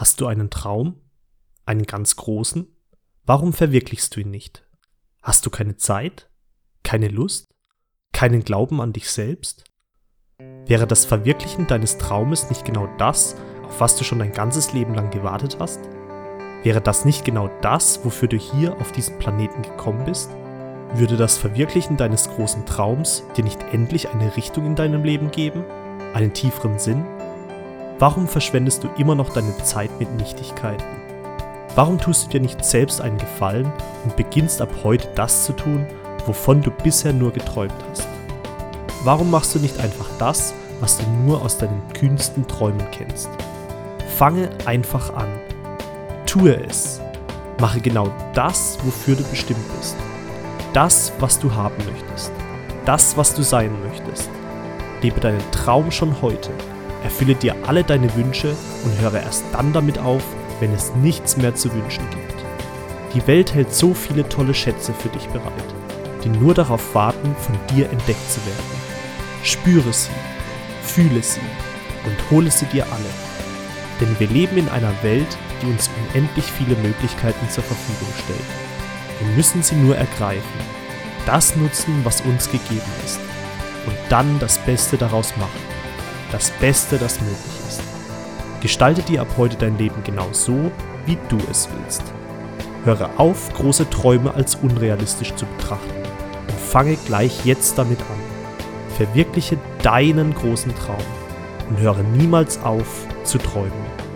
Hast du einen Traum? Einen ganz großen? Warum verwirklichst du ihn nicht? Hast du keine Zeit? Keine Lust? Keinen Glauben an dich selbst? Wäre das Verwirklichen deines Traumes nicht genau das, auf was du schon dein ganzes Leben lang gewartet hast? Wäre das nicht genau das, wofür du hier auf diesen Planeten gekommen bist? Würde das Verwirklichen deines großen Traums dir nicht endlich eine Richtung in deinem Leben geben? Einen tieferen Sinn? Warum verschwendest du immer noch deine Zeit mit Nichtigkeiten? Warum tust du dir nicht selbst einen Gefallen und beginnst ab heute das zu tun, wovon du bisher nur geträumt hast? Warum machst du nicht einfach das, was du nur aus deinen kühnsten Träumen kennst? Fange einfach an. Tue es. Mache genau das, wofür du bestimmt bist. Das, was du haben möchtest. Das, was du sein möchtest. Lebe deinen Traum schon heute Erfülle dir alle deine Wünsche und höre erst dann damit auf, wenn es nichts mehr zu wünschen gibt. Die Welt hält so viele tolle Schätze für dich bereit, die nur darauf warten, von dir entdeckt zu werden. Spüre sie, fühle sie und hole sie dir alle. Denn wir leben in einer Welt, die uns unendlich viele Möglichkeiten zur Verfügung stellt. Wir müssen sie nur ergreifen, das nutzen, was uns gegeben ist und dann das Beste daraus machen das Beste, das möglich ist. Gestalte dir ab heute dein Leben genau so, wie du es willst. Höre auf, große Träume als unrealistisch zu betrachten und fange gleich jetzt damit an. Verwirkliche deinen großen Traum und höre niemals auf zu träumen.